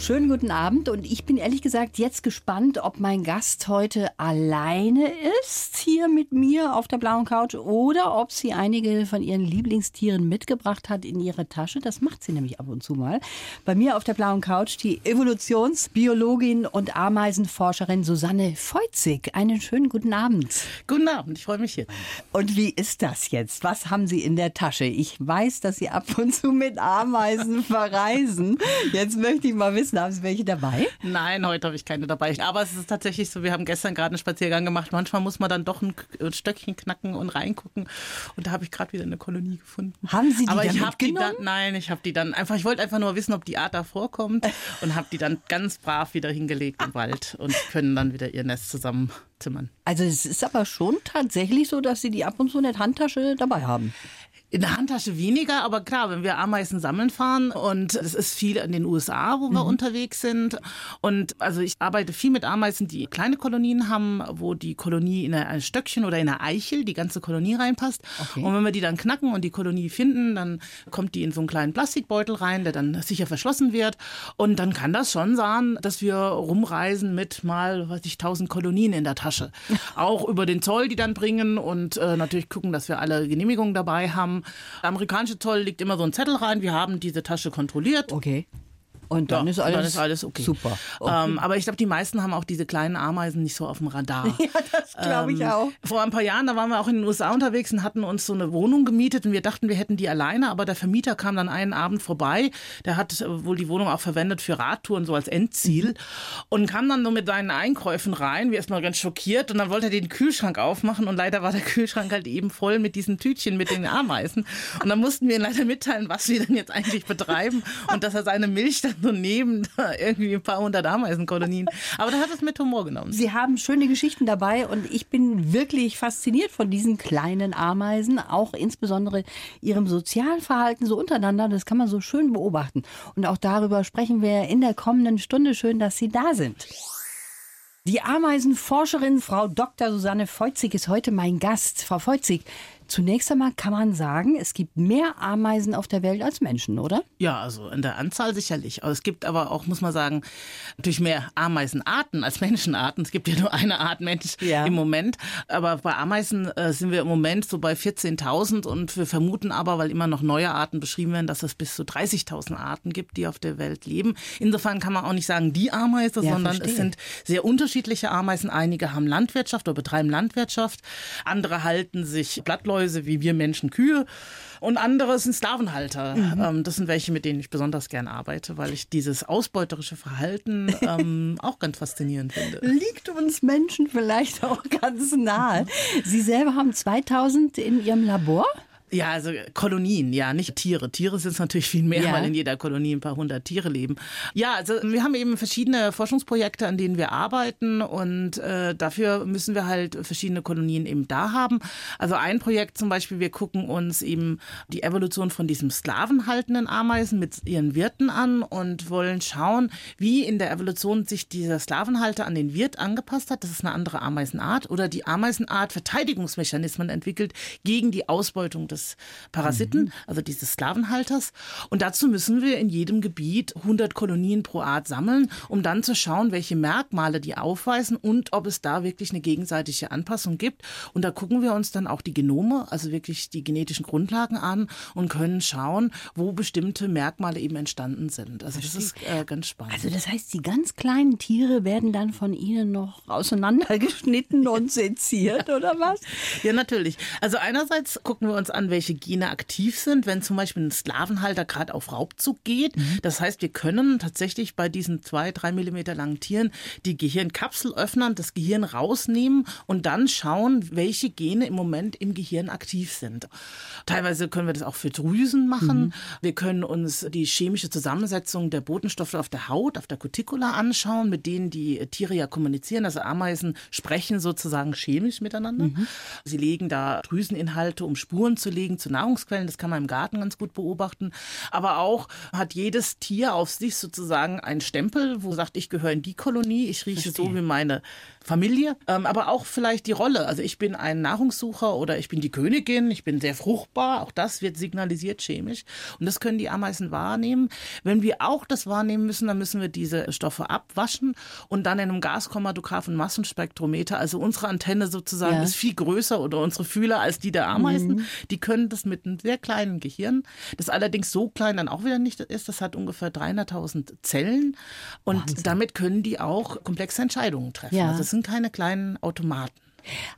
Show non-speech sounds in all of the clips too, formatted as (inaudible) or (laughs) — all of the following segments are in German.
Schönen guten Abend und ich bin ehrlich gesagt jetzt gespannt, ob mein Gast heute alleine ist hier mit mir auf der blauen Couch oder ob sie einige von ihren Lieblingstieren mitgebracht hat in ihre Tasche. Das macht sie nämlich ab und zu mal. Bei mir auf der blauen Couch die Evolutionsbiologin und Ameisenforscherin Susanne Feuzig. Einen schönen guten Abend. Guten Abend, ich freue mich hier. Und wie ist das jetzt? Was haben Sie in der Tasche? Ich weiß, dass Sie ab und zu mit Ameisen (laughs) verreisen. Jetzt möchte ich mal wissen, haben Sie welche dabei? Nein, heute habe ich keine dabei. Aber es ist tatsächlich so, wir haben gestern gerade einen Spaziergang gemacht. Manchmal muss man dann doch ein Stöckchen knacken und reingucken. Und da habe ich gerade wieder eine Kolonie gefunden. Haben Sie die Aber dann ich habe die dann, nein, ich habe die dann einfach, ich wollte einfach nur wissen, ob die Art da vorkommt (laughs) und habe die dann ganz brav wieder hingelegt im Wald und können dann wieder ihr Nest zusammenzimmern. Also es ist aber schon tatsächlich so, dass Sie die ab und zu in der Handtasche dabei haben. In der Handtasche weniger, aber klar, wenn wir Ameisen sammeln fahren und es ist viel in den USA, wo wir unterwegs sind. Und also ich arbeite viel mit Ameisen, die kleine Kolonien haben, wo die Kolonie in ein Stöckchen oder in eine Eichel, die ganze Kolonie reinpasst. Okay. Und wenn wir die dann knacken und die Kolonie finden, dann kommt die in so einen kleinen Plastikbeutel rein, der dann sicher verschlossen wird. Und dann kann das schon sein, dass wir rumreisen mit mal, weiß ich, tausend Kolonien in der Tasche. (laughs) Auch über den Zoll, die dann bringen und äh, natürlich gucken, dass wir alle Genehmigungen dabei haben. Der amerikanische Zoll legt immer so einen Zettel rein, wir haben diese Tasche kontrolliert. Okay. Und dann, Ja, ist, alles dann ist alles okay. super. Ähm, aber ich glaube, die meisten haben auch diese kleinen Ameisen nicht so auf dem Radar. (laughs) ja, das glaube ich Ähm, auch. Vor ein paar Jahren, da waren wir auch in den USA unterwegs und hatten uns so eine Wohnung gemietet und wir dachten, wir hätten die alleine, aber der Vermieter kam dann einen Abend vorbei. Der hat äh, wohl die Wohnung auch verwendet für Radtouren, so als Endziel und kam dann so mit seinen Einkäufen rein. Wir erstmal ganz schockiert und dann wollte er den Kühlschrank aufmachen und leider war der Kühlschrank halt eben voll mit diesen Tütchen mit den Ameisen. Und dann mussten wir ihm leider mitteilen, was wir denn jetzt eigentlich betreiben und dass er seine Milch dann so neben (laughs) da irgendwie ein paar hundert Ameisenkolonien. Aber da hat es mit Humor genommen. Sie haben schöne Geschichten dabei und ich bin wirklich fasziniert von diesen kleinen Ameisen, auch insbesondere ihrem sozialen Verhalten so untereinander. Das kann man so schön beobachten. Und auch darüber sprechen wir in der kommenden Stunde. Schön, dass Sie da sind. Die Ameisenforscherin Frau Dr. Susanne Feuzig ist heute mein Gast. Frau Feuzig, zunächst einmal kann man sagen, es gibt mehr Ameisen auf der Welt als Menschen, oder? Ja, also in der Anzahl sicherlich. Es gibt aber auch, muss man sagen, natürlich mehr Ameisenarten als Menschenarten. Es gibt ja nur eine Art Mensch Ja. im Moment. Aber bei Ameisen äh, sind wir im Moment so bei 14.000 und wir vermuten aber, weil immer noch neue Arten beschrieben werden, dass es bis zu 30.000 Arten gibt, die auf der Welt leben. Insofern kann man auch nicht sagen die Ameise, Ja, sondern verstehe. es sind sehr unterschiedliche Ameisen. Einige haben Landwirtschaft oder betreiben Landwirtschaft. Andere halten sich Blattläuse wie wir Menschen Kühe. Und andere sind Sklavenhalter. Mhm. Ähm, das sind welche, mit denen ich besonders gern arbeite, weil ich dieses ausbeuterische Verhalten (laughs) ähm, auch ganz faszinierend finde. liegt uns Menschen vielleicht auch ganz nahe. Sie selber haben 2000 in Ihrem Labor. Ja, also Kolonien, ja, nicht Tiere. Tiere sind es natürlich viel mehr, Ja. weil in jeder Kolonie ein paar hundert Tiere leben. Ja, also wir haben eben verschiedene Forschungsprojekte, an denen wir arbeiten und äh, dafür müssen wir halt verschiedene Kolonien eben da haben. Also ein Projekt zum Beispiel, wir gucken uns eben die Evolution von diesem sklavenhaltenden Ameisen mit ihren Wirten an und wollen schauen, wie in der Evolution sich dieser Sklavenhalter an den Wirt angepasst hat. Das ist eine andere Ameisenart oder die Ameisenart Verteidigungsmechanismen entwickelt gegen die Ausbeutung des Parasiten, also dieses Sklavenhalters. Und dazu müssen wir in jedem Gebiet 100 Kolonien pro Art sammeln, um dann zu schauen, welche Merkmale die aufweisen und ob es da wirklich eine gegenseitige Anpassung gibt. Und da gucken wir uns dann auch die Genome, also wirklich die genetischen Grundlagen an und können schauen, wo bestimmte Merkmale eben entstanden sind. Also das ist äh, ganz spannend. Also das heißt, die ganz kleinen Tiere werden dann von Ihnen noch auseinandergeschnitten und seziert, (laughs) oder was? Ja, natürlich. Also einerseits gucken wir uns an, welche Gene aktiv sind, wenn zum Beispiel ein Sklavenhalter gerade auf Raubzug geht. Das heißt, wir können tatsächlich bei diesen zwei, drei Millimeter langen Tieren die Gehirnkapsel öffnen, das Gehirn rausnehmen und dann schauen, welche Gene im Moment im Gehirn aktiv sind. Teilweise können wir das auch für Drüsen machen. Wir können uns die chemische Zusammensetzung der Botenstoffe auf der Haut, auf der Cuticula anschauen, mit denen die Tiere ja kommunizieren. Also Ameisen sprechen sozusagen chemisch miteinander. Sie legen da Drüseninhalte, um Spuren zu Belegen zu Nahrungsquellen. Das kann man im Garten ganz gut beobachten. Aber auch hat jedes Tier auf sich sozusagen einen Stempel, wo sagt, ich gehöre in die Kolonie, ich rieche Verstehe. so wie meine Familie. Ähm, aber auch vielleicht die Rolle. Also ich bin ein Nahrungssucher oder ich bin die Königin, ich bin sehr fruchtbar. Auch das wird signalisiert chemisch. Und das können die Ameisen wahrnehmen. Wenn wir auch das wahrnehmen müssen, dann müssen wir diese Stoffe abwaschen und dann in einem Gaschromatograph und Massenspektrometer, also unsere Antenne sozusagen ja. ist viel größer oder unsere Fühler als die der Ameisen. Mhm. Die können das mit einem sehr kleinen Gehirn, das allerdings so klein dann auch wieder nicht ist. Das hat ungefähr 300.000 Zellen und Wahnsinn. damit können die auch komplexe Entscheidungen treffen. Ja. Also es sind keine kleinen Automaten.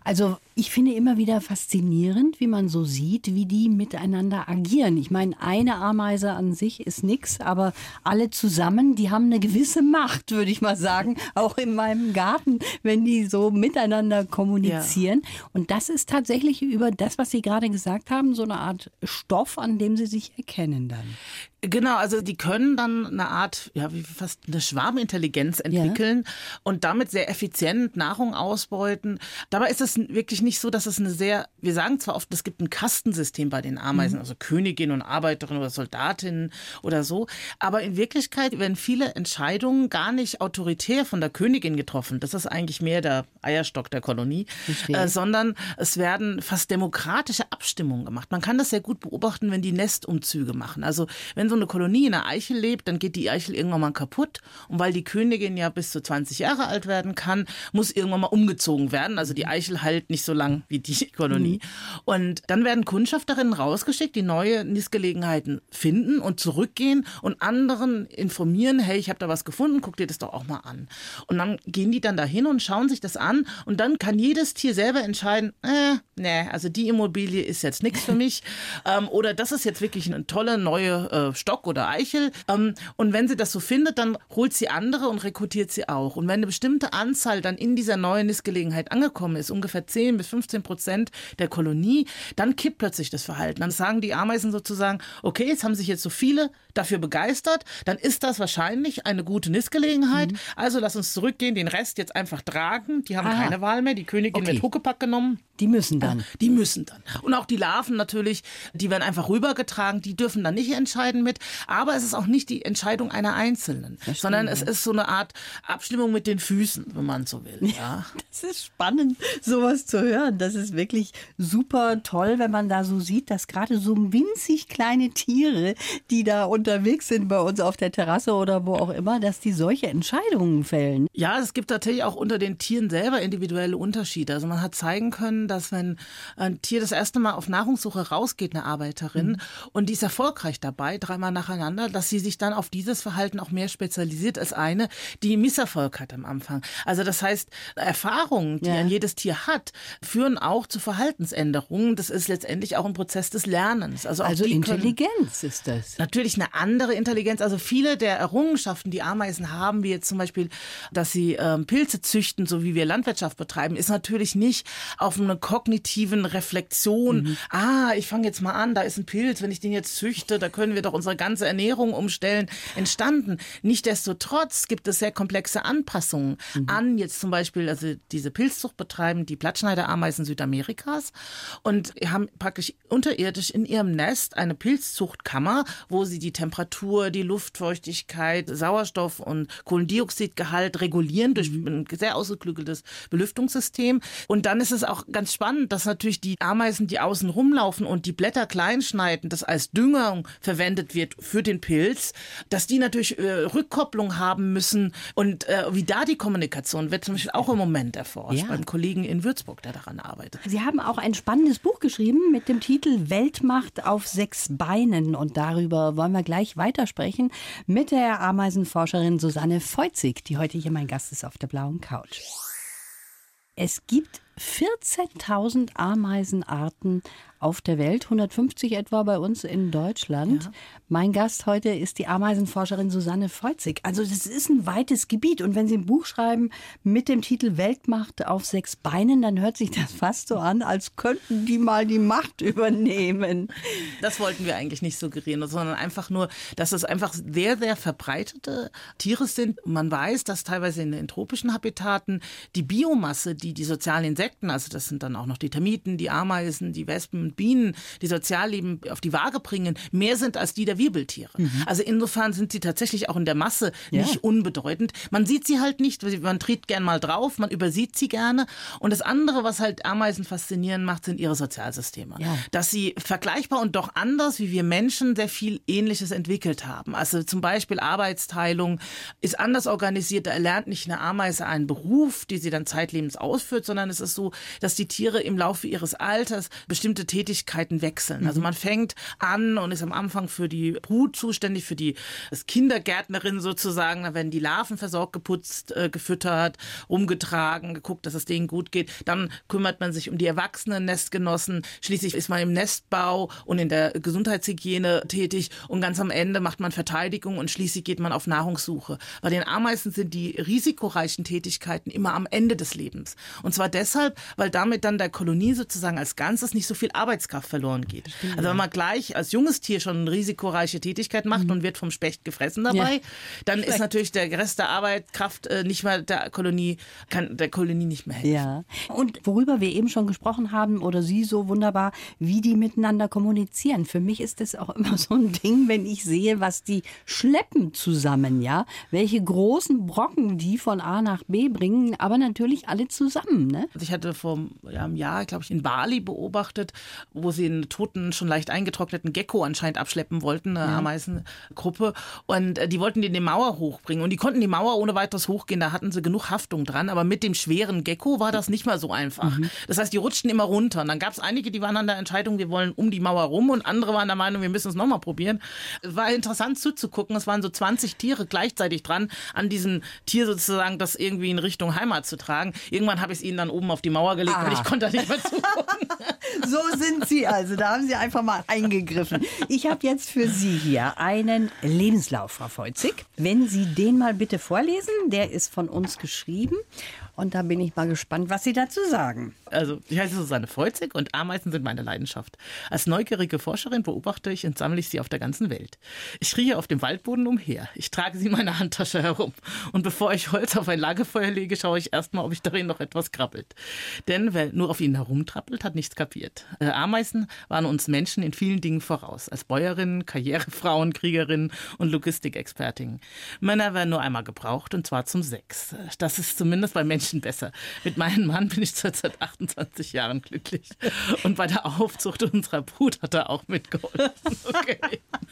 Also ich finde immer wieder faszinierend, wie man so sieht, wie die miteinander agieren. Ich meine, eine Ameise an sich ist nichts, aber alle zusammen, die haben eine gewisse Macht, würde ich mal sagen, auch in meinem Garten, wenn die so miteinander kommunizieren. Ja. Und das ist tatsächlich über das, was Sie gerade gesagt haben, so eine Art Stoff, an dem sie sich erkennen dann. Genau, also die können dann eine Art, ja, wie fast eine Schwarmintelligenz entwickeln ja. und damit sehr effizient Nahrung ausbeuten. Dabei ist es wirklich nicht so, dass es eine sehr, wir sagen zwar oft, es gibt ein Kastensystem bei den Ameisen, mhm. also Königin und Arbeiterin oder Soldatin oder so, aber in Wirklichkeit werden viele Entscheidungen gar nicht autoritär von der Königin getroffen. Das ist eigentlich mehr der Eierstock der Kolonie, äh, sondern es werden fast demokratische Abstimmungen gemacht. Man kann das sehr gut beobachten, wenn die Nestumzüge machen. Also wenn so eine Kolonie in einer Eichel lebt, dann geht die Eichel irgendwann mal kaputt. Und weil die Königin ja bis zu 20 Jahre alt werden kann, muss irgendwann mal umgezogen werden. Also die Eichel halt nicht so lang wie die (laughs) Kolonie. Mhm. Und dann werden Kundschafterinnen rausgeschickt, die neue Nistgelegenheiten finden und zurückgehen und anderen informieren, hey, ich habe da was gefunden, guck dir das doch auch mal an. Und dann gehen die dann dahin und schauen sich das an und dann kann jedes Tier selber entscheiden, äh, nee, also die Immobilie ist jetzt nichts für mich (laughs) ähm, oder das ist jetzt wirklich eine tolle neue äh, Stock oder Eichel. Ähm, und wenn sie das so findet, dann holt sie andere und rekrutiert sie auch. Und wenn eine bestimmte Anzahl dann in dieser neuen Nistgelegenheit angekommen ist, ungefähr 10 bis 15 Prozent der Kolonie, dann kippt plötzlich das Verhalten. Dann sagen die Ameisen sozusagen, okay, jetzt haben sich jetzt so viele dafür begeistert, dann ist das wahrscheinlich eine gute Nistgelegenheit. Mhm. Also lass uns zurückgehen, den Rest jetzt einfach tragen. Die haben Aha. keine Wahl mehr. Die Königin okay. wird Huckepack genommen. Die müssen dann. Die müssen dann. Und auch die Larven natürlich, die werden einfach rübergetragen. Die dürfen dann nicht entscheiden mit. Aber es ist auch nicht die Entscheidung einer Einzelnen, Verstehen, sondern es ist so eine Art Abstimmung mit den Füßen, wenn man so will. Ja. (laughs) Das ist spannend, sowas zu hören. Das ist wirklich super toll, wenn man da so sieht, dass gerade so winzig kleine Tiere, die da unterwegs sind bei uns auf der Terrasse oder wo auch immer, dass die solche Entscheidungen fällen. Ja, es gibt natürlich auch unter den Tieren selber individuelle Unterschiede. Also man hat zeigen können, dass wenn ein Tier das erste Mal auf Nahrungssuche rausgeht, eine Arbeiterin, mhm. und die ist erfolgreich dabei, dreimal nacheinander, dass sie sich dann auf dieses Verhalten auch mehr spezialisiert als eine, die Misserfolg hat am Anfang. Also das heißt, Erfahrungen, die ja. ein jedes Tier hat, führen auch zu Verhaltensänderungen. Das ist letztendlich auch ein Prozess des Lernens. Also, also Intelligenz ist das. Natürlich eine andere Intelligenz. Also viele der Errungenschaften, die Ameisen haben, wie jetzt zum Beispiel, dass sie ähm, Pilze züchten, so wie wir Landwirtschaft betreiben, ist natürlich nicht auf einer kognitiven Reflexion. Mhm. Ah, ich fange jetzt mal an, da ist ein Pilz, wenn ich den jetzt züchte, da können wir doch unsere ganze Ernährung umstellen, entstanden. Nichtsdestotrotz gibt es sehr komplexe Anpassungen mhm. an jetzt zum Beispiel, also diese Pilzzucht betreiben die Blattschneiderameisen Südamerikas und haben praktisch unterirdisch in ihrem Nest eine Pilzzuchtkammer, wo sie die Temperatur, die Luftfeuchtigkeit, Sauerstoff und Kohlendioxidgehalt regulieren durch mhm. ein sehr ausgeklügeltes Belüftungssystem. Und dann ist es auch ganz spannend, dass natürlich die Ameisen, die außen rumlaufen und die Blätter klein schneiden, das als Düngung verwendet wird für den Pilz, dass die natürlich äh, Rückkopplung haben müssen und äh, wie da die Kommunikation wird zum Beispiel auch im Moment erforscht ja. beim Kollegen in Würzburg, der daran arbeitet. Sie haben auch ein spannendes Buch geschrieben mit dem Titel Weltmacht auf sechs Beinen und darüber wollen wir gleich weitersprechen mit der Ameisenforscherin Susanne Feuzig, die heute hier mein Gast ist auf der blauen Couch. Es gibt 14.000 Ameisenarten auf der Welt, 150 etwa bei uns in Deutschland. Ja. Mein Gast heute ist die Ameisenforscherin Susanne Feuzig. Also das ist ein weites Gebiet und wenn Sie ein Buch schreiben mit dem Titel Weltmacht auf sechs Beinen, dann hört sich das fast so an, als könnten die mal die Macht übernehmen. Das wollten wir eigentlich nicht suggerieren, sondern einfach nur, dass es einfach sehr, sehr verbreitete Tiere sind. Man weiß, dass teilweise in den tropischen Habitaten die Biomasse, die die sozialen Insekten Insekten, also das sind dann auch noch die Termiten, die Ameisen, die Wespen und Bienen, die Sozialleben auf die Waage bringen, mehr sind als die der Wirbeltiere. Mhm. Also insofern sind sie tatsächlich auch in der Masse ja. nicht unbedeutend. Man sieht sie halt nicht, man tritt gern mal drauf, man übersieht sie gerne. Und das andere, was halt Ameisen faszinierend macht, sind ihre Sozialsysteme. Ja. Dass sie vergleichbar und doch anders wie wir Menschen sehr viel Ähnliches entwickelt haben. Also zum Beispiel Arbeitsteilung ist anders organisiert. Da erlernt nicht eine Ameise einen Beruf, die sie dann zeitlebens ausführt, sondern es ist so, dass die Tiere im Laufe ihres Alters bestimmte Tätigkeiten wechseln. Also mhm. man fängt an und ist am Anfang für die Brut zuständig, für die als Kindergärtnerin sozusagen. Da werden die Larven versorgt, geputzt, äh, gefüttert, umgetragen, geguckt, dass es denen gut geht. Dann kümmert man sich um die erwachsenen Nestgenossen. Schließlich ist man im Nestbau und in der Gesundheitshygiene tätig. Und ganz am Ende macht man Verteidigung und schließlich geht man auf Nahrungssuche. Bei den Ameisen sind die risikoreichen Tätigkeiten immer am Ende des Lebens. Und zwar deshalb, weil damit dann der Kolonie sozusagen als Ganzes nicht so viel Arbeitskraft verloren geht. Stimmt, also wenn man gleich als junges Tier schon eine risikoreiche Tätigkeit macht mhm. und wird vom Specht gefressen dabei, ja. dann Schlecht. ist natürlich der Rest der Arbeitskraft äh, nicht mehr der Kolonie, kann der Kolonie nicht mehr helfen. Ja. Und worüber wir eben schon gesprochen haben, oder Sie so wunderbar, wie die miteinander kommunizieren. Für mich ist das auch immer (laughs) so ein Ding, wenn ich sehe, was die schleppen zusammen, ja. Welche großen Brocken die von A nach B bringen, aber natürlich alle zusammen, ne? Also ich hatte vor ja, einem Jahr, glaube ich, in Bali beobachtet, wo sie einen toten, schon leicht eingetrockneten Gecko anscheinend abschleppen wollten, eine ja. Ameisengruppe. Und äh, die wollten den die Mauer hochbringen. Und die konnten die Mauer ohne weiteres hochgehen, da hatten sie genug Haftung dran. Aber mit dem schweren Gecko war das nicht mal so einfach. Mhm. Das heißt, die rutschten immer runter. Und dann gab es einige, die waren an der Entscheidung, wir wollen um die Mauer rum. Und andere waren der Meinung, wir müssen es nochmal probieren. War interessant zuzugucken. Es waren so 20 Tiere gleichzeitig dran, an diesem Tier sozusagen das irgendwie in Richtung Heimat zu tragen. Irgendwann habe ich es ihnen dann oben auf die Mauer gelegt, ah. weil ich konnte da nicht mehr zugucken. (laughs) so sind Sie also. Da haben Sie einfach mal eingegriffen. Ich habe jetzt für Sie hier einen Lebenslauf, Frau Feuzig. Wenn Sie den mal bitte vorlesen, der ist von uns geschrieben. Und da bin ich mal gespannt, was Sie dazu sagen. Also, ich heiße Susanne Feuzig und Ameisen sind meine Leidenschaft. Als neugierige Forscherin beobachte ich und sammle ich sie auf der ganzen Welt. Ich rieche auf dem Waldboden umher. Ich trage sie in meiner Handtasche herum. Und bevor ich Holz auf ein Lagerfeuer lege, schaue ich erstmal, ob ich darin noch etwas krabbelt. Denn wer nur auf ihnen herumtrappelt, hat nichts kapiert. Äh, Ameisen waren uns Menschen in vielen Dingen voraus. Als Bäuerinnen, Karrierefrauen, Kriegerinnen und Logistikexpertinnen. Männer werden nur einmal gebraucht und zwar zum Sex. Das ist zumindest bei Menschen Menschen besser. Mit meinem Mann bin ich seit 28 Jahren glücklich. Und bei der Aufzucht unserer Brut hat er auch mitgeholfen. Okay.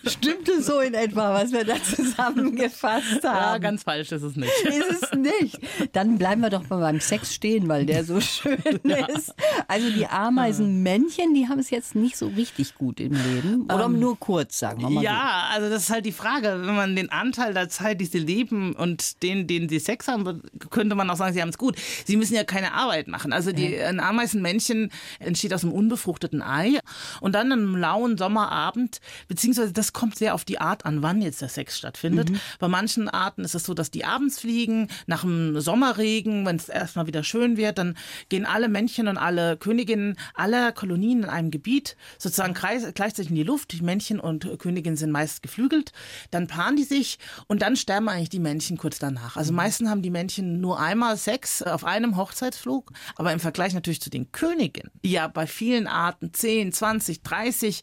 Stimmt es so in etwa, was wir da zusammengefasst haben? Ja, ganz falsch ist es nicht. Ist es nicht. Dann bleiben wir doch mal beim Sex stehen, weil der so schön (laughs) ja. ist. Also die Ameisenmännchen, die haben es jetzt nicht so richtig gut im Leben. Oder um, nur kurz, sagen wir mal. Ja, so. also das ist halt die Frage. Wenn man den Anteil der Zeit, die sie leben und den, den sie Sex haben, könnte man auch sagen, sie haben es gut gut. Sie müssen ja keine Arbeit machen. Also die, ein Ameisenmännchen entsteht aus einem unbefruchteten Ei und dann einem lauen Sommerabend, beziehungsweise das kommt sehr auf die Art an, wann jetzt der Sex stattfindet. Mhm. Bei manchen Arten ist es so, dass die abends fliegen, nach dem Sommerregen, wenn es erstmal wieder schön wird, dann gehen alle Männchen und alle Königinnen aller Kolonien in einem Gebiet sozusagen gleichzeitig in die Luft. Die Männchen und Königinnen sind meist geflügelt. Dann paaren die sich und dann sterben eigentlich die Männchen kurz danach. Also mhm. meistens haben die Männchen nur einmal Sex auf einem Hochzeitsflug, aber im Vergleich natürlich zu den Königinnen, die ja bei vielen Arten 10, 20, 30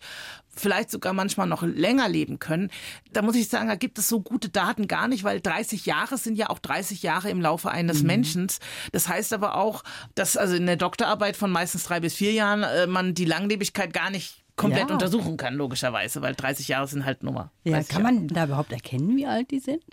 vielleicht sogar manchmal noch länger leben können. Da muss ich sagen, da gibt es so gute Daten gar nicht, weil 30 Jahre sind ja auch 30 Jahre im Laufe eines mhm. Menschen. Das heißt aber auch, dass also in der Doktorarbeit von meistens drei bis vier Jahren äh, man die Langlebigkeit gar nicht komplett ja. untersuchen kann, logischerweise, weil 30 Jahre sind halt Nummer. Ja, kann man da überhaupt erkennen, wie alt die sind?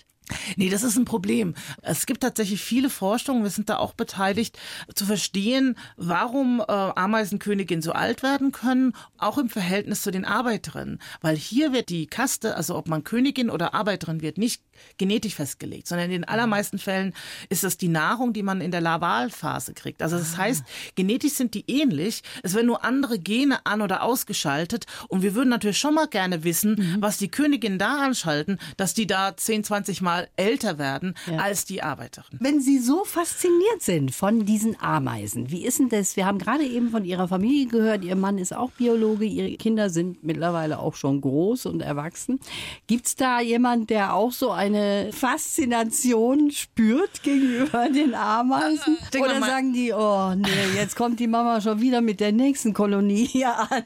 Nee, das ist ein Problem. Es gibt tatsächlich viele Forschungen, wir sind da auch beteiligt, zu verstehen, warum äh, Ameisenköniginnen so alt werden können, auch im Verhältnis zu den Arbeiterinnen. Weil hier wird die Kaste, also ob man Königin oder Arbeiterin wird, nicht genetisch festgelegt, sondern in den allermeisten Fällen ist das die Nahrung, die man in der Lavalphase kriegt. Also das ah. heißt, genetisch sind die ähnlich, es werden nur andere Gene an- oder ausgeschaltet und wir würden natürlich schon mal gerne wissen, mhm. was die Königinnen da anschalten, dass die da 10, 20 Mal Mal älter werden Ja. als die Arbeiterin. Wenn Sie so fasziniert sind von diesen Ameisen, wie ist denn das? Wir haben gerade eben von Ihrer Familie gehört, Ihr Mann ist auch Biologe, Ihre Kinder sind mittlerweile auch schon groß und erwachsen. Gibt es da jemand, der auch so eine Faszination spürt gegenüber (laughs) den Ameisen? Ich denke Oder sagen die, oh nee, jetzt kommt die Mama schon wieder mit der nächsten Kolonie hier an?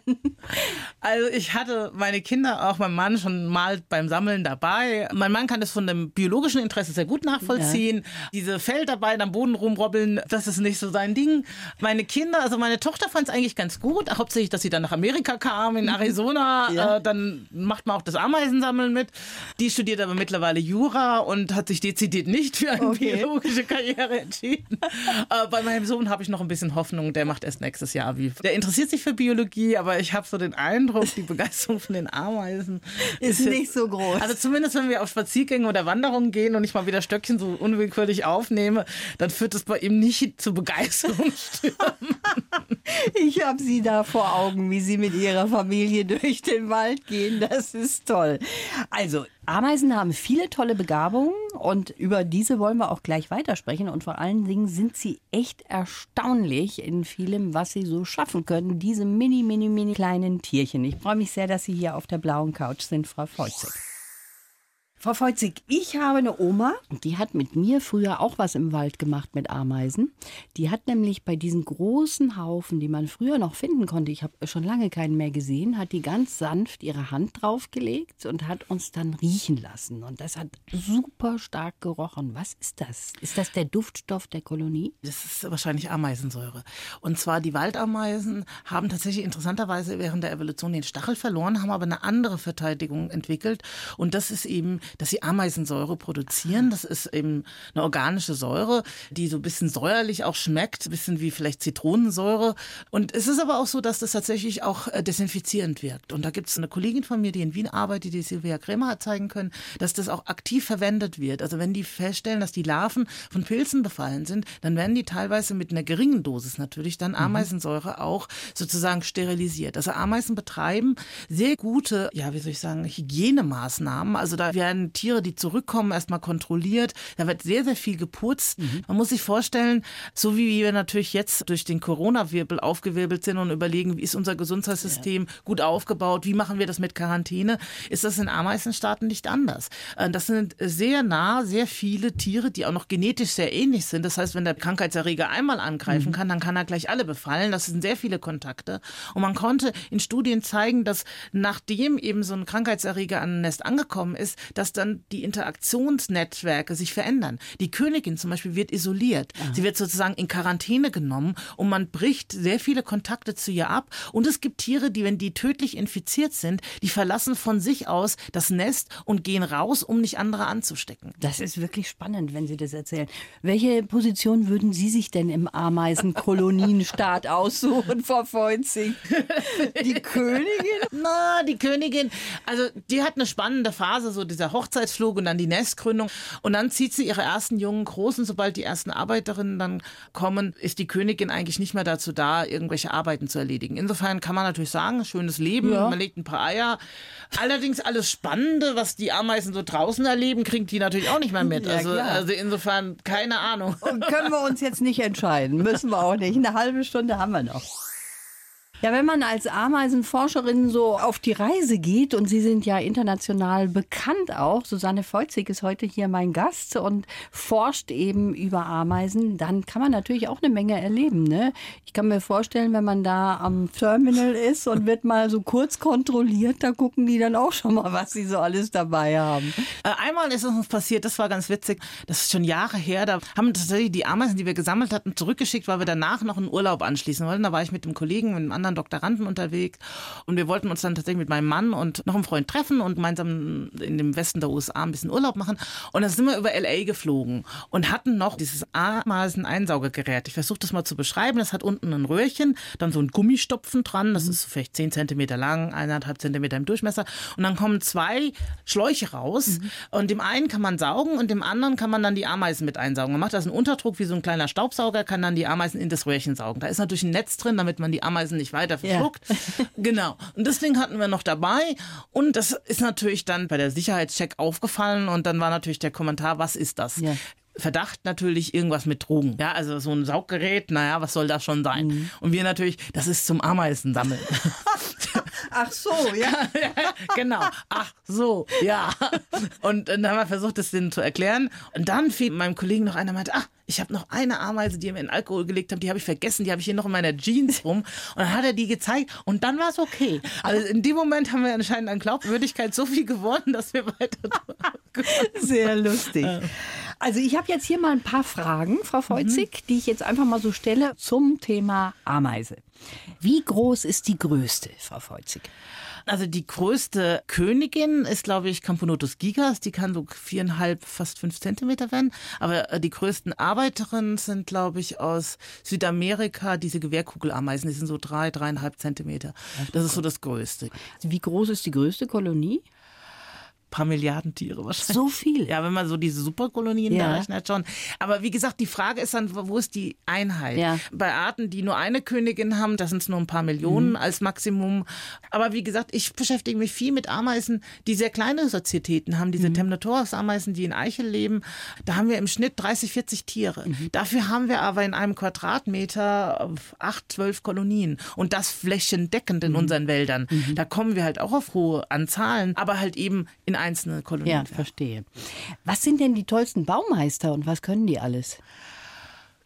Also ich hatte meine Kinder, auch mein Mann, schon mal beim Sammeln dabei. Mein Mann kann das von dem biologischen Interesse sehr gut nachvollziehen. Diese Feldarbeiten am Boden rumrobbeln, das ist nicht so sein Ding. Meine Kinder, also meine Tochter fand es eigentlich ganz gut, hauptsächlich, dass sie dann nach Amerika kam, in Arizona. Ja. Äh, dann macht man auch das Ameisensammeln mit. Die studiert aber mittlerweile Jura und hat sich dezidiert nicht für eine Okay. biologische Karriere entschieden. äh, bei meinem Sohn habe ich noch ein bisschen Hoffnung, der macht erst nächstes Jahr Abi. Der interessiert sich für Biologie, aber ich habe so den Eindruck, die Begeisterung von den Ameisen Ist jetzt- nicht so groß. Also zumindest wenn wir auf Spaziergänge oder Wanderungen gehen und ich mal wieder Stöckchen so unwillkürlich aufnehme, dann führt es bei ihm nicht zu Begeisterung. (laughs) Ich habe sie da vor Augen, wie sie mit ihrer Familie durch den Wald gehen. Das ist toll. Also, Ameisen haben viele tolle Begabungen und über diese wollen wir auch gleich weitersprechen. Und vor allen Dingen sind sie echt erstaunlich in vielem, was sie so schaffen können. Diese mini, mini, mini kleinen Tierchen. Ich freue mich sehr, dass Sie hier auf der blauen Couch sind, Frau Feuzig. Frau Feuzig, ich habe eine Oma, die hat mit mir früher auch was im Wald gemacht mit Ameisen. Die hat nämlich bei diesen großen Haufen, die man früher noch finden konnte, ich habe schon lange keinen mehr gesehen, hat die ganz sanft ihre Hand draufgelegt und hat uns dann riechen lassen. Und das hat super stark gerochen. Was ist das? Ist das der Duftstoff der Kolonie? Das ist wahrscheinlich Ameisensäure. Und zwar die Waldameisen haben tatsächlich interessanterweise während der Evolution den Stachel verloren, haben aber eine andere Verteidigung entwickelt. Und das ist eben, dass sie Ameisensäure produzieren. Das ist eben eine organische Säure, die so ein bisschen säuerlich auch schmeckt, ein bisschen wie vielleicht Zitronensäure. Und es ist aber auch so, dass das tatsächlich auch äh, desinfizierend wirkt. Und da gibt es eine Kollegin von mir, die in Wien arbeitet, die Silvia Krämer hat zeigen können, dass das auch aktiv verwendet wird. Also wenn die feststellen, dass die Larven von Pilzen befallen sind, dann werden die teilweise mit einer geringen Dosis natürlich dann Ameisensäure auch sozusagen sterilisiert. Also Ameisen betreiben sehr gute, ja, wie soll ich sagen, Hygienemaßnahmen. Also da werden Tiere, die zurückkommen, erstmal kontrolliert. Da wird sehr, sehr viel geputzt. Man muss sich vorstellen, so wie wir natürlich jetzt durch den Corona-Wirbel aufgewirbelt sind und überlegen, wie ist unser Gesundheitssystem gut aufgebaut, wie machen wir das mit Quarantäne, ist das in Ameisenstaaten nicht anders. Äh, Das sind sehr nah, sehr viele Tiere, die auch noch genetisch sehr ähnlich sind. Das heißt, wenn der Krankheitserreger einmal angreifen kann, dann kann er gleich alle befallen. Das sind sehr viele Kontakte. Und man konnte in Studien zeigen, dass nachdem eben so ein Krankheitserreger an ein Nest angekommen ist, dass dann die Interaktionsnetzwerke sich verändern. Die Königin zum Beispiel wird isoliert. Sie wird sozusagen in Quarantäne genommen und man bricht sehr viele Kontakte zu ihr ab. Und es gibt Tiere, die, wenn die tödlich infiziert sind, die verlassen von sich aus das Nest und gehen raus, um nicht andere anzustecken. Das ist wirklich spannend, wenn Sie das erzählen. Welche Position würden Sie sich denn im Ameisenkolonienstaat (laughs) aussuchen, Frau Feuzig? (laughs) Die Königin? Na, die Königin, also die hat eine spannende Phase, so dieser Hochzeitsflug und dann die Nestgründung. Und dann zieht sie ihre ersten Jungen groß und sobald die ersten Arbeiterinnen dann kommen, ist die Königin eigentlich nicht mehr dazu da, irgendwelche Arbeiten zu erledigen. Insofern kann man natürlich sagen, schönes Leben, Ja. man legt ein paar Eier. Allerdings alles Spannende, was die Ameisen so draußen erleben, kriegt die natürlich auch nicht mehr mit. Ja, also, also insofern keine Ahnung. Und können wir uns jetzt nicht entscheiden. Müssen wir auch nicht. Eine halbe Stunde haben wir noch. Ja, wenn man als Ameisenforscherin so auf die Reise geht und Sie sind ja international bekannt auch, Susanne Feuzig ist heute hier mein Gast und forscht eben über Ameisen, dann kann man natürlich auch eine Menge erleben. Ne? Ich kann mir vorstellen, wenn man da am Terminal ist und wird mal so kurz kontrolliert, da gucken die dann auch schon mal, was sie so alles dabei haben. Äh, Einmal ist es uns passiert, das war ganz witzig, das ist schon Jahre her, da haben tatsächlich die Ameisen, die wir gesammelt hatten, zurückgeschickt, weil wir danach noch einen Urlaub anschließen wollten. Da war ich mit dem Kollegen, mit einem anderen Doktoranden unterwegs und wir wollten uns dann tatsächlich mit meinem Mann und noch einem Freund treffen und gemeinsam in dem Westen der USA ein bisschen Urlaub machen. Und dann sind wir über LA geflogen und hatten noch dieses Ameisen-Einsaugergerät. Ich versuche das mal zu beschreiben. Das hat unten ein Röhrchen, dann so ein Gummistopfen dran, das ist vielleicht 10 Zentimeter lang, eineinhalb Zentimeter im Durchmesser. Und dann kommen zwei Schläuche raus und dem einen kann man saugen und dem anderen kann man dann die Ameisen mit einsaugen. Man macht das einen Unterdruck wie so ein kleiner Staubsauger, kann dann die Ameisen in das Röhrchen saugen. Da ist natürlich ein Netz drin, damit man die Ameisen nicht weiter verschluckt. Ja. (laughs) genau. Und das Ding hatten wir noch dabei. Und das ist natürlich dann bei der Sicherheitscheck aufgefallen. Und dann war natürlich der Kommentar, was ist das? Ja. Verdacht natürlich irgendwas mit Drogen. Ja, also so ein Sauggerät, naja, was soll das schon sein? Mhm. Und wir natürlich, das ist zum Ameisen sammeln. (laughs) Ach so, ja. (laughs) genau. Ach so, ja. Und dann haben wir versucht, das denen zu erklären. Und dann fiel meinem Kollegen noch einer, meinte, ach, ich habe noch eine Ameise, die mir in Alkohol gelegt hat, die habe ich vergessen, die habe ich hier noch in meiner Jeans rum. Und dann hat er die gezeigt und dann war es okay. Also in dem Moment haben wir anscheinend an Glaubwürdigkeit so viel gewonnen, dass wir weiter. (laughs) Sehr lustig. Also ich habe jetzt hier mal ein paar Fragen, Frau Feuzig, mhm. die ich jetzt einfach mal so stelle zum Thema Ameise. Wie groß ist die größte, Frau Feuzig? Also die größte Königin ist, glaube ich, Camponotus gigas. Die kann so viereinhalb, fast fünf Zentimeter werden. Aber äh, die größten Arbeiterinnen sind, glaube ich, aus Südamerika, diese Gewehrkugelameisen. Die sind so drei, dreieinhalb Zentimeter. Das ist so das Größte. Wie groß ist die größte Kolonie? Paar Milliarden Tiere wahrscheinlich. So viel? Ja, wenn man so diese Superkolonien ja. da rechnet schon. Aber wie gesagt, die Frage ist dann, wo ist die Einheit? Ja. Bei Arten, die nur eine Königin haben, da sind es nur ein paar Millionen mhm. als Maximum. Aber wie gesagt, ich beschäftige mich viel mit Ameisen, die sehr kleine Sozietäten haben, diese mhm. Temnotorax-Ameisen, die in Eichel leben. Da haben wir im Schnitt 30, 40 Tiere. Mhm. Dafür haben wir aber in einem Quadratmeter acht, zwölf Kolonien. Und das flächendeckend in mhm. unseren Wäldern. Mhm. Da kommen wir halt auch auf hohe Anzahlen, aber halt eben in einzelne Kolonien. Ja, verstehe. Was sind denn die tollsten Baumeister und was können die alles?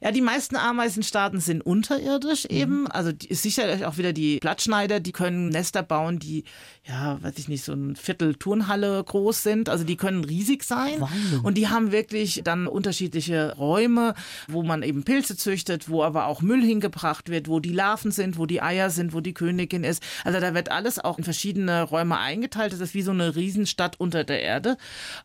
Ja, die meisten Ameisenstaaten sind unterirdisch mhm. eben. Also die, ist sicherlich auch wieder die Blattschneider, die können Nester bauen, die, ja, weiß ich nicht, so ein Viertel Turnhalle groß sind. Also die können riesig sein. Wahnsinn. Und die haben wirklich dann unterschiedliche Räume, wo man eben Pilze züchtet, wo aber auch Müll hingebracht wird, wo die Larven sind, wo die Eier sind, wo die Königin ist. Also da wird alles auch in verschiedene Räume eingeteilt. Das ist wie so eine Riesenstadt unter der Erde.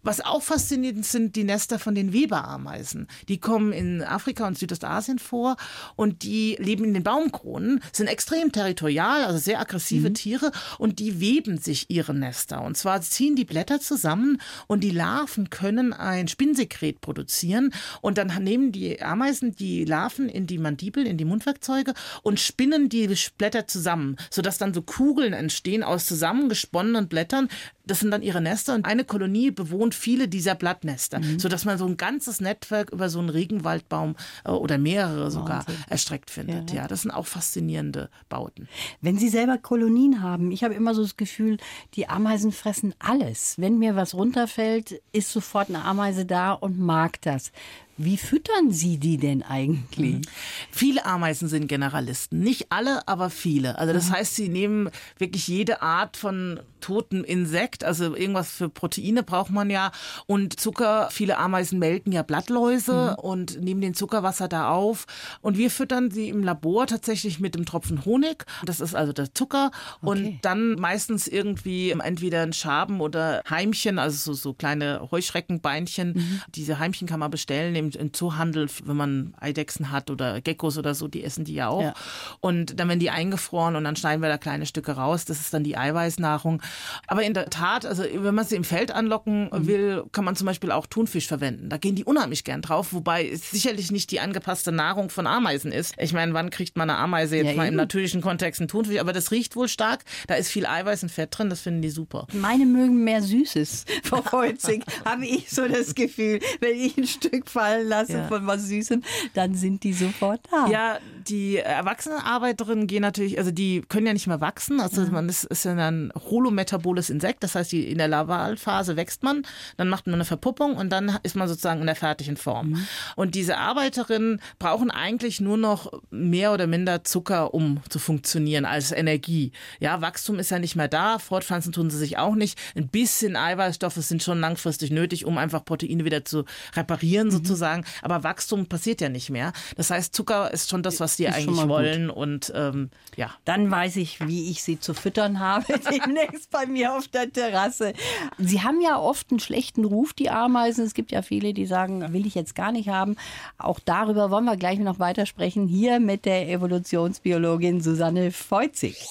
Was auch faszinierend sind die Nester von den Weberameisen. Die kommen in Afrika und Südostasien vor und die leben in den Baumkronen, sind extrem territorial, also sehr aggressive mhm. Tiere und die weben sich ihre Nester. Und zwar ziehen die Blätter zusammen und die Larven können ein Spinnsekret produzieren und dann nehmen die Ameisen die Larven in die Mandibel, in die Mundwerkzeuge und spinnen die Blätter zusammen, sodass dann so Kugeln entstehen aus zusammengesponnenen Blättern. Das sind dann ihre Nester und eine Kolonie bewohnt viele dieser Blattnester, mhm. sodass man so ein ganzes Netzwerk über so einen Regenwaldbaum äh, oder mehrere sogar Wahnsinn. erstreckt findet. Ja. ja, das sind auch faszinierende Bauten. Wenn Sie selber Kolonien haben, ich habe immer so das Gefühl, die Ameisen fressen alles. Wenn mir was runterfällt, ist sofort eine Ameise da und mag das. Wie füttern Sie die denn eigentlich? Mhm. Viele Ameisen sind Generalisten. Nicht alle, aber viele. Also das mhm. heißt, sie nehmen wirklich jede Art von toten Insekt. Also irgendwas für Proteine braucht man ja. Und Zucker, viele Ameisen melken ja Blattläuse mhm. und nehmen den Zuckerwasser da auf. Und wir füttern sie im Labor tatsächlich mit dem Tropfen Honig. Das ist also der Zucker. Okay. Und dann meistens irgendwie entweder ein Schaben oder Heimchen, also so, so kleine Heuschreckenbeinchen. Mhm. Diese Heimchen kann man bestellen im, im Zoohandel, wenn man Eidechsen hat oder Geckos oder so, die essen die ja auch. Ja. Und dann werden die eingefroren und dann schneiden wir da kleine Stücke raus. Das ist dann die Eiweißnahrung. Aber in der Tat, also wenn man sie im Feld anlocken mhm. will, kann man zum Beispiel auch Thunfisch verwenden. Da gehen die unheimlich gern drauf, wobei es sicherlich nicht die angepasste Nahrung von Ameisen ist. Ich meine, wann kriegt man eine Ameise jetzt ja, mal im natürlichen Kontext einen Thunfisch? Aber das riecht wohl stark. Da ist viel Eiweiß und Fett drin. Das finden die super. Meine mögen mehr Süßes, (laughs) Frau Holzig, (laughs) habe ich so das Gefühl. Wenn ich ein Stück fallen lasse ja. von was Süßem, dann sind die sofort da. Ja, die Erwachsenenarbeiterinnen gehen natürlich, also die können ja nicht mehr wachsen. Also ja. man ist, ist ja ein holometaboles Insekt. Das heißt, die, in der Lavalphase wächst man, dann macht man eine Verpuppung und dann ist man sozusagen in der fertigen Form. Mhm. Und diese Arbeiterinnen brauchen eigentlich nur noch mehr oder minder Zucker, um zu funktionieren als Energie. Ja, Wachstum ist ja nicht mehr da, fortpflanzen tun sie sich auch nicht. Ein bisschen Eiweißstoffe sind schon langfristig nötig, um einfach Proteine wieder zu reparieren mhm. sozusagen. Aber Wachstum passiert ja nicht mehr. Das heißt, Zucker ist schon das, was die ist eigentlich wollen. Und ähm, ja. Dann weiß ich, wie ich sie zu füttern habe, (laughs) demnächst bei mir auf der Terrasse. Sie haben ja oft einen schlechten Ruf, die Ameisen. Es gibt ja viele, die sagen, will ich jetzt gar nicht haben. Auch darüber wollen wir gleich noch weiter sprechen. Hier mit der Evolutionsbiologin Susanne Feuzig.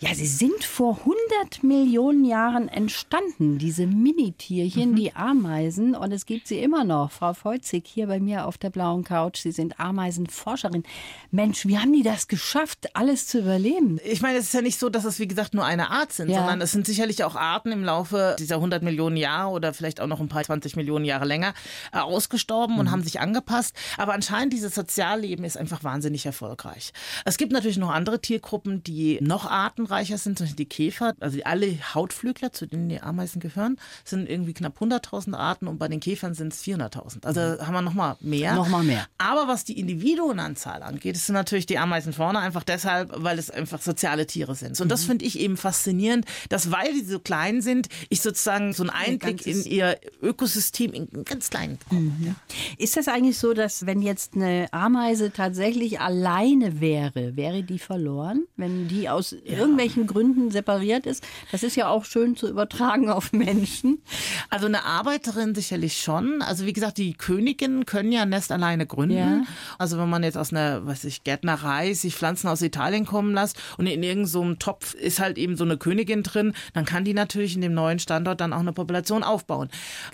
Ja, sie sind vor 100 Millionen Jahren entstanden, diese Minitierchen, mhm. die Ameisen. Und es gibt sie immer noch. Frau Feuzig hier bei mir auf der blauen Couch. Sie sind Ameisenforscherin. Mensch, wie haben die das geschafft, alles zu überleben? Ich meine, es ist ja nicht so, dass es, wie gesagt, nur eine Art sind, ja. sondern es sind sicherlich auch Arten im Laufe dieser 100 Millionen Jahre oder vielleicht auch noch ein paar 20 Millionen Jahre länger äh, ausgestorben mhm. und haben sich angepasst. Aber anscheinend dieses Sozialleben ist einfach wahnsinnig erfolgreich. Es gibt natürlich noch andere Tiergruppen, die noch artenreicher sind, zum Beispiel die Käfer. Also alle Hautflügler, zu denen die Ameisen gehören, sind irgendwie knapp 100.000 Arten und bei den Käfern sind es 400.000. Also mhm. haben wir noch mal mehr. Noch mal mehr. Aber was die Individuenanzahl angeht, sind natürlich die Ameisen vorne, einfach deshalb, weil es einfach soziale Tiere sind. Und mhm. das finde ich eben faszinierend, dass weil die so klein sind, ich sozusagen so einen Einblick in ihr Ökosystem in ganz kleinen bekomme. Mhm. Ja. Ist das eigentlich so, dass wenn jetzt eine Ameise tatsächlich alleine wäre, wäre die verloren, wenn die aus ja. Irgendwelchen Gründen separiert ist? Das ist ja auch schön zu übertragen auf Menschen. Also eine Arbeiterin sicherlich schon. Also wie gesagt, die Königinnen können ja ein Nest alleine gründen. Ja. Also wenn man jetzt aus einer, weiß ich, Gärtnerei sich Pflanzen aus Italien kommen lässt und in irgendeinem so Topf ist halt eben so eine Königin drin, dann kann die natürlich in dem neuen Standort dann auch eine Population aufbauen.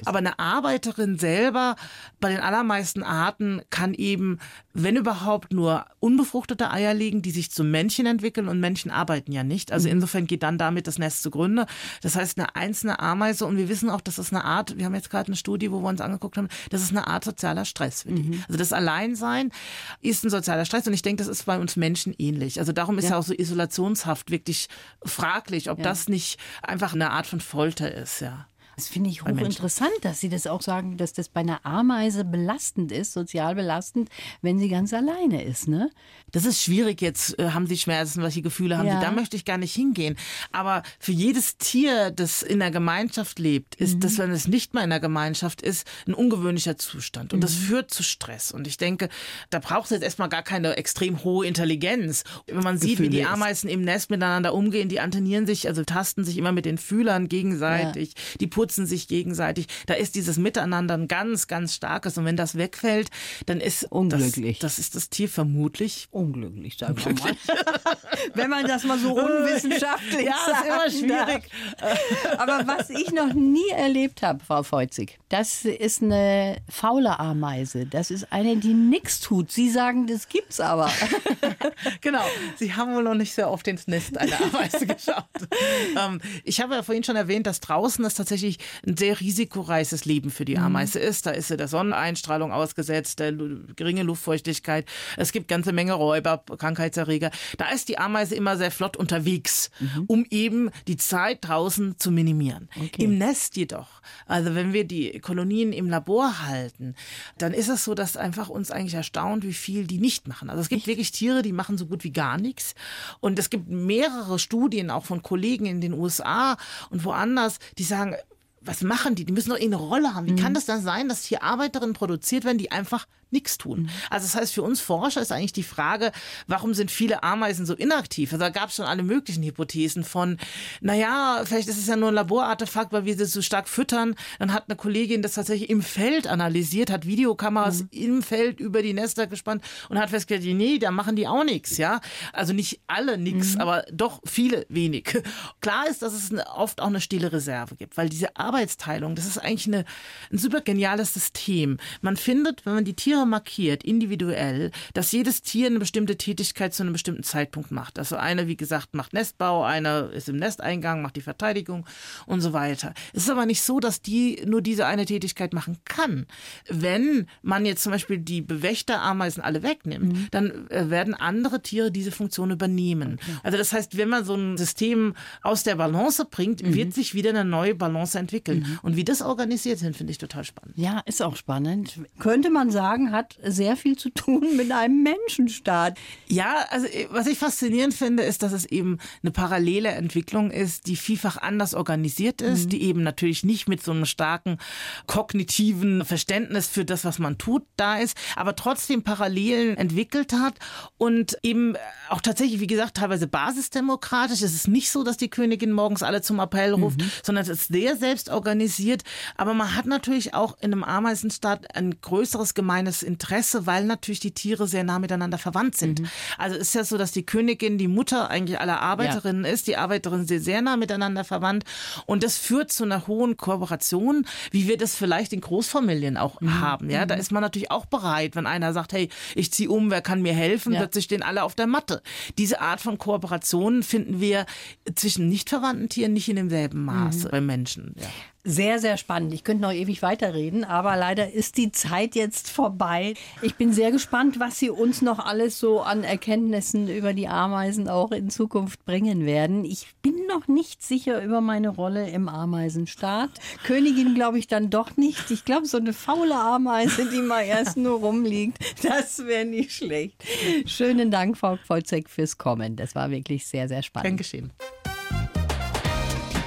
Aber eine Arbeiterin selber bei den allermeisten Arten kann eben, wenn überhaupt, nur unbefruchtete Eier legen, die sich zum Männchen entwickeln und Männchen arbeiten ja nicht. Also mhm. insofern geht dann damit das Nest zugrunde. Das heißt, eine einzelne Ameise und wir wissen auch, dass das eine Art, wir haben jetzt gerade eine Studie, wo wir uns angeguckt haben, das ist eine Art sozialer Stress für die. Mhm. Also das Alleinsein ist ein sozialer Stress und ich denke, das ist bei uns Menschen ähnlich. Also darum ist ja, ja auch so Isolationshaft wirklich fraglich, ob ja. das nicht einfach eine Art von Folter ist, ja. Das finde ich hochinteressant, dass Sie das auch sagen, dass das bei einer Ameise belastend ist, sozial belastend, wenn sie ganz alleine ist, ne? Das ist schwierig jetzt, äh, haben Sie Schmerzen, welche Gefühle haben ja. Sie? Da möchte ich gar nicht hingehen. Aber für jedes Tier, das in der Gemeinschaft lebt, ist mhm. das, wenn es nicht mehr in der Gemeinschaft ist, ein ungewöhnlicher Zustand. Und mhm. das führt zu Stress. Und ich denke, da braucht es jetzt erstmal gar keine extrem hohe Intelligenz. Wenn man sieht, Gefühle wie die Ameisen ist. im Nest miteinander umgehen, die antenieren sich, also tasten sich immer mit den Fühlern gegenseitig, ja. die putzen unterstützen sich gegenseitig. Da ist dieses Miteinander ein ganz, ganz starkes. Und wenn das wegfällt, dann ist unglücklich. Das, das ist das Tier vermutlich unglücklich, sagen wir mal. (laughs) wenn man das mal so (laughs) unwissenschaftlich ja, sagt. Ist immer schwierig. (laughs) Aber was ich noch nie erlebt habe, Frau Feuzig, das ist eine faule Ameise. Das ist eine, die nichts tut. Sie sagen, das gibt's aber. genau. Sie haben wohl noch nicht sehr oft ins Nest einer Ameise geschaut. ähm, ich habe ja vorhin schon erwähnt, dass draußen das tatsächlich ein sehr risikoreiches Leben für die mhm. Ameise ist. Da ist sie der Sonneneinstrahlung ausgesetzt, der geringe Luftfeuchtigkeit. Es gibt ganze Menge Räuber, Krankheitserreger. Da ist die Ameise immer sehr flott unterwegs, mhm. um eben die Zeit draußen zu minimieren. Okay. Im Nest jedoch, also wenn wir die Kolonien im Labor halten, dann ist es so, dass einfach uns eigentlich erstaunt, wie viel die nicht machen. Also es gibt Echt? wirklich Tiere, die machen so gut wie gar nichts. Und es gibt mehrere Studien auch von Kollegen in den USA und woanders, die sagen, was machen die? Die müssen doch irgendeine Rolle haben. Wie mhm. kann das dann sein, dass hier Arbeiterinnen produziert werden, die einfach nichts tun. Mhm. Also das heißt, für uns Forscher ist eigentlich die Frage, warum sind viele Ameisen so inaktiv? Also da gab es schon alle möglichen Hypothesen von, naja, vielleicht ist es ja nur ein Laborartefakt, weil wir sie so stark füttern. Dann hat eine Kollegin das tatsächlich im Feld analysiert, hat Videokameras mhm. im Feld über die Nester gespannt und hat festgestellt, nee, da machen die auch nichts, ja. Also nicht alle nichts, mhm. aber doch viele wenig. (laughs) Klar ist, dass es oft auch eine stille Reserve gibt, weil diese Arbeitsteilung, das ist eigentlich eine, ein super geniales System. Man findet, wenn man die Tiere markiert, individuell, dass jedes Tier eine bestimmte Tätigkeit zu einem bestimmten Zeitpunkt macht. Also eine, wie gesagt, macht Nestbau, einer ist im Nesteingang, macht die Verteidigung und so weiter. Es ist aber nicht so, dass die nur diese eine Tätigkeit machen kann. Wenn man jetzt zum Beispiel die Bewächterameisen alle wegnimmt, mhm. dann äh, werden andere Tiere diese Funktion übernehmen. Okay. Also das heißt, wenn man so ein System aus der Balance bringt, mhm. wird sich wieder eine neue Balance entwickeln. Mhm. Und wie das organisiert sind, finde ich total spannend. Ja, ist auch spannend. Könnte man sagen, hat sehr viel zu tun (laughs) mit einem Menschenstaat. Ja, also äh, was ich faszinierend finde, ist, dass es eben eine parallele Entwicklung ist, die vielfach anders organisiert ist, mhm. die eben natürlich nicht mit so einem starken kognitiven Verständnis für das, was man tut, da ist, aber trotzdem Parallelen entwickelt hat und eben auch tatsächlich, wie gesagt, teilweise basisdemokratisch. Es ist nicht so, dass die Königin morgens alle zum Appell ruft, mhm. sondern es ist sehr selbst organisiert. Aber man hat natürlich auch in einem Ameisenstaat ein größeres gemeines das Interesse, weil natürlich die Tiere sehr nah miteinander verwandt sind. Mhm. Also ist ja so, dass die Königin die Mutter eigentlich aller Arbeiterinnen ja. ist. Die Arbeiterinnen sind sehr nah miteinander verwandt. Und das führt zu einer hohen Kooperation, wie wir das vielleicht in Großfamilien auch mhm. haben. Ja, da mhm. ist man natürlich auch bereit, wenn einer sagt, hey, ich ziehe um, wer kann mir helfen? Ja. Plötzlich stehen alle auf der Matte. Diese Art von Kooperation finden wir zwischen nicht verwandten Tieren nicht in demselben Maße mhm. bei Menschen. Ja. Sehr, sehr spannend. Ich könnte noch ewig weiterreden, aber leider ist die Zeit jetzt vorbei. Ich bin sehr gespannt, was Sie uns noch alles so an Erkenntnissen über die Ameisen auch in Zukunft bringen werden. Ich bin noch nicht sicher über meine Rolle im Ameisenstaat. Königin glaube ich dann doch nicht. Ich glaube, so eine faule Ameise, die mal erst nur rumliegt, das wäre nicht schlecht. Schönen Dank, Frau Volzek, fürs Kommen. Das war wirklich sehr, sehr spannend. Dankeschön.